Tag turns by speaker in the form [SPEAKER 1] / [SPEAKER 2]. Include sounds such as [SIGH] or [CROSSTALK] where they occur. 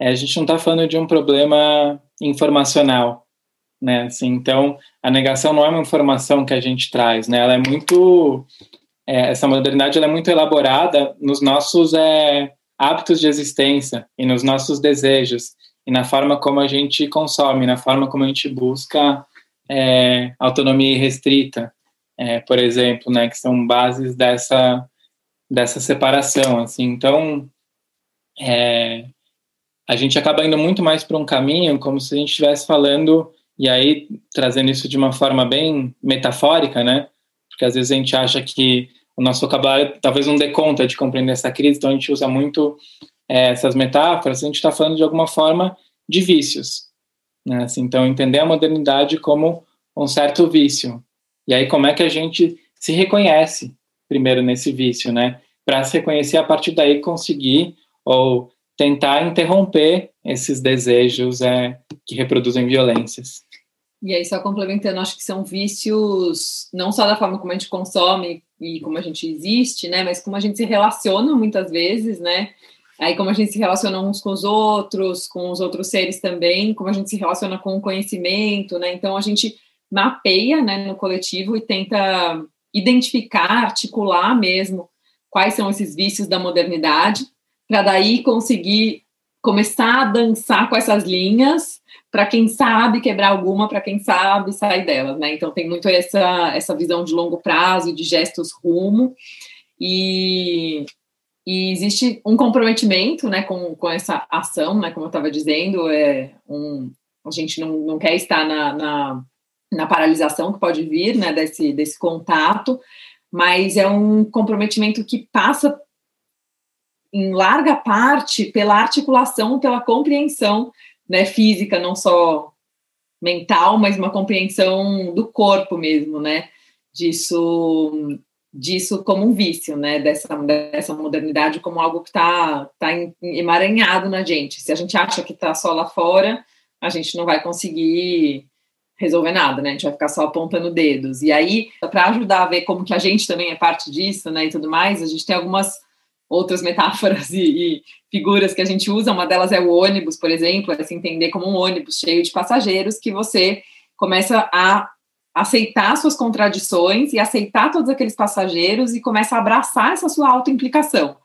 [SPEAKER 1] é, a gente não está falando de um problema informacional, né? Assim, então, a negação não é uma informação que a gente traz, né? Ela é muito é, essa modernidade é muito elaborada nos nossos é, hábitos de existência e nos nossos desejos e na forma como a gente consome, na forma como a gente busca é, autonomia restrita, é, por exemplo, né, que são bases dessa dessa separação, assim. Então, é, a gente acaba indo muito mais para um caminho como se a gente estivesse falando e aí trazendo isso de uma forma bem metafórica, né? Porque às vezes a gente acha que o nosso vocabulário talvez não dê conta de compreender essa crise, então a gente usa muito é, essas metáforas, a gente está falando de alguma forma de vícios. Né? Assim, então, entender a modernidade como um certo vício. E aí, como é que a gente se reconhece primeiro nesse vício, né? Para se reconhecer, a partir daí conseguir ou tentar interromper esses desejos é, que reproduzem violências.
[SPEAKER 2] E aí, só complementando, acho que são vícios não só da forma como a gente consome e como a gente existe, né, mas como a gente se relaciona muitas vezes, né, aí como a gente se relaciona uns com os outros, com os outros seres também, como a gente se relaciona com o conhecimento, né, então a gente mapeia, né, no coletivo e tenta identificar, articular mesmo quais são esses vícios da modernidade, para daí conseguir começar a dançar com essas linhas para quem sabe quebrar alguma, para quem sabe sair delas, né? Então tem muito essa, essa visão de longo prazo, de gestos rumo, e, e existe um comprometimento, né, com, com essa ação, né, como eu estava dizendo, é um, a gente não, não quer estar na, na, na paralisação que pode vir, né, desse, desse contato, mas é um comprometimento que passa em larga parte pela articulação, pela compreensão né, física, não só mental, mas uma compreensão do corpo mesmo, né? Disso, disso como um vício, né? Dessa, dessa modernidade como algo que está tá emaranhado na gente. Se a gente acha que está só lá fora, a gente não vai conseguir resolver nada, né? A gente vai ficar só apontando dedos. E aí, para ajudar a ver como que a gente também é parte disso, né, e tudo mais, a gente tem algumas outras metáforas [LAUGHS] e, e, figuras que a gente usa. Uma delas é o ônibus, por exemplo, é se entender como um ônibus cheio de passageiros que você começa a aceitar suas contradições e aceitar todos aqueles passageiros e começa a abraçar essa sua autoimplicação.